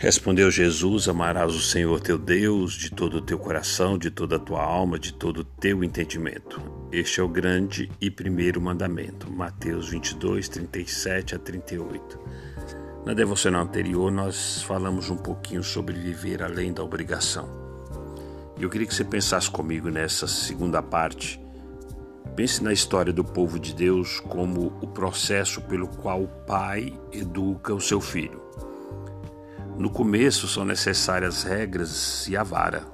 Respondeu Jesus: Amarás o Senhor teu Deus de todo o teu coração, de toda a tua alma, de todo o teu entendimento. Este é o grande e primeiro mandamento. Mateus 22, 37 a 38. Na devocional anterior, nós falamos um pouquinho sobre viver além da obrigação. E eu queria que você pensasse comigo nessa segunda parte. Pense na história do povo de Deus como o processo pelo qual o pai educa o seu filho. No começo são necessárias regras e a vara.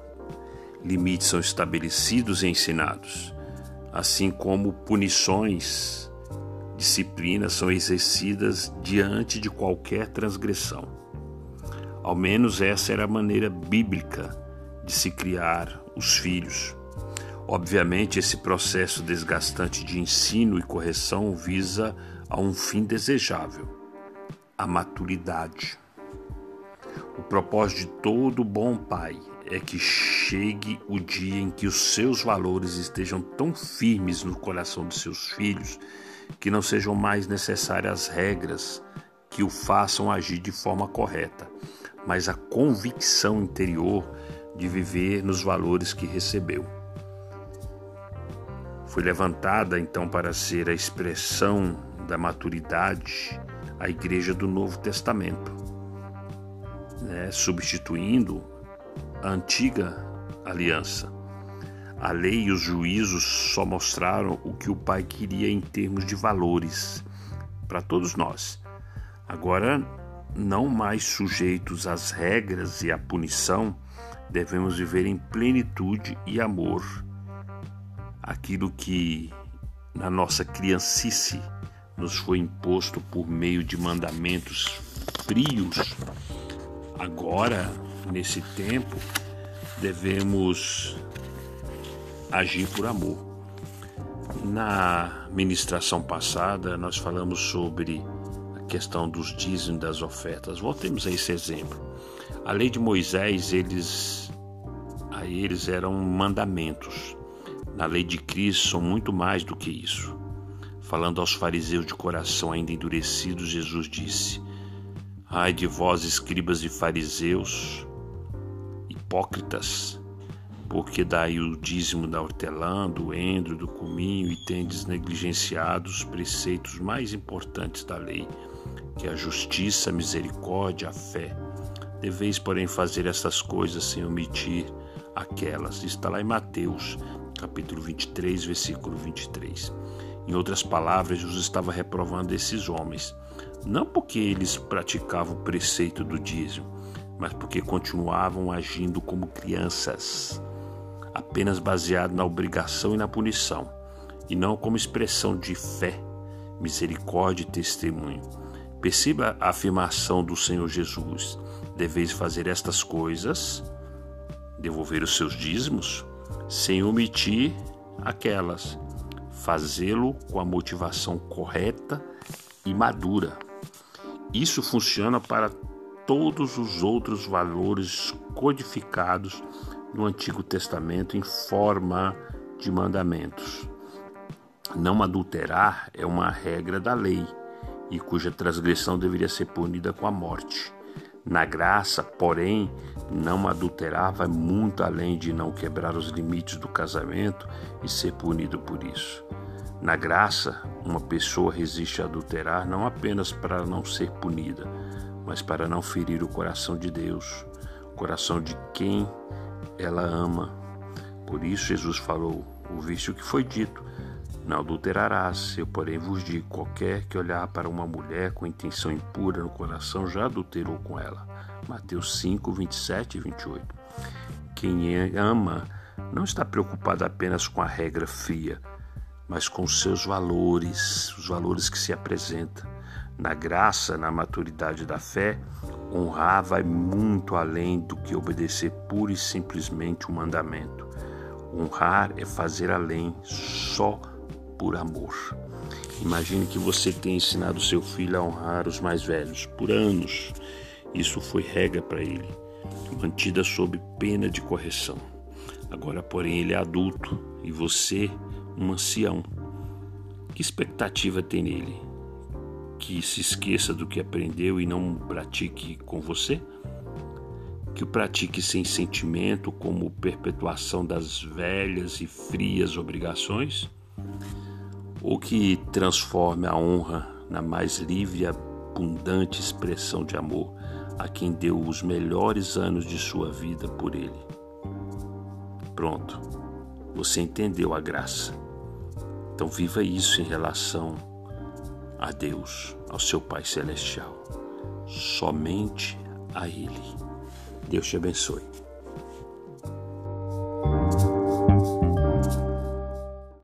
Limites são estabelecidos e ensinados, assim como punições, disciplinas são exercidas diante de qualquer transgressão. Ao menos essa era a maneira bíblica de se criar os filhos. Obviamente, esse processo desgastante de ensino e correção visa a um fim desejável: a maturidade. O propósito de todo bom pai é que chegue o dia em que os seus valores estejam tão firmes no coração de seus filhos que não sejam mais necessárias regras que o façam agir de forma correta, mas a convicção interior de viver nos valores que recebeu. Foi levantada então para ser a expressão da maturidade a Igreja do Novo Testamento né, substituindo a antiga aliança. A lei e os juízos só mostraram o que o Pai queria em termos de valores para todos nós. Agora, não mais sujeitos às regras e à punição, devemos viver em plenitude e amor. Aquilo que na nossa criancice nos foi imposto por meio de mandamentos frios Agora, nesse tempo, devemos agir por amor. Na ministração passada, nós falamos sobre a questão dos dízimos das ofertas. Voltemos a esse exemplo. A lei de Moisés, eles a eles eram mandamentos. Na lei de Cristo são muito mais do que isso. Falando aos fariseus de coração ainda endurecidos, Jesus disse: Ai de vós, escribas e fariseus, hipócritas, porque dai o dízimo da hortelã, do endro, do cominho e tendes negligenciado os preceitos mais importantes da lei, que é a justiça, a misericórdia, a fé. Deveis, porém, fazer essas coisas sem omitir aquelas. Está lá em Mateus, capítulo 23, versículo 23. Em outras palavras, Jesus estava reprovando esses homens não porque eles praticavam o preceito do dízimo, mas porque continuavam agindo como crianças, apenas baseado na obrigação e na punição, e não como expressão de fé, misericórdia e testemunho. Perceba a afirmação do Senhor Jesus: deveis fazer estas coisas, devolver os seus dízimos, sem omitir aquelas, fazê-lo com a motivação correta e madura. Isso funciona para todos os outros valores codificados no Antigo Testamento em forma de mandamentos. Não adulterar é uma regra da lei e cuja transgressão deveria ser punida com a morte. Na graça, porém, não adulterar vai muito além de não quebrar os limites do casamento e ser punido por isso. Na graça, uma pessoa resiste a adulterar não apenas para não ser punida, mas para não ferir o coração de Deus, o coração de quem ela ama. Por isso Jesus falou: Ouviste o que foi dito, não adulterarás. Eu, porém, vos digo: qualquer que olhar para uma mulher com intenção impura no coração já adulterou com ela. Mateus 5, 27 e 28. Quem ama não está preocupado apenas com a regra fria mas com seus valores, os valores que se apresentam. Na graça, na maturidade da fé, honrar vai muito além do que obedecer pura e simplesmente um mandamento. Honrar é fazer além só por amor. Imagine que você tenha ensinado seu filho a honrar os mais velhos por anos. Isso foi regra para ele, mantida sob pena de correção. Agora, porém, ele é adulto e você um ancião. Que expectativa tem nele? Que se esqueça do que aprendeu e não pratique com você? que o pratique sem sentimento, como perpetuação das velhas e frias obrigações, ou que transforme a honra na mais livre e abundante expressão de amor a quem deu os melhores anos de sua vida por ele. Pronto, você entendeu a graça. Então viva isso em relação a Deus, ao seu Pai Celestial. Somente a Ele. Deus te abençoe.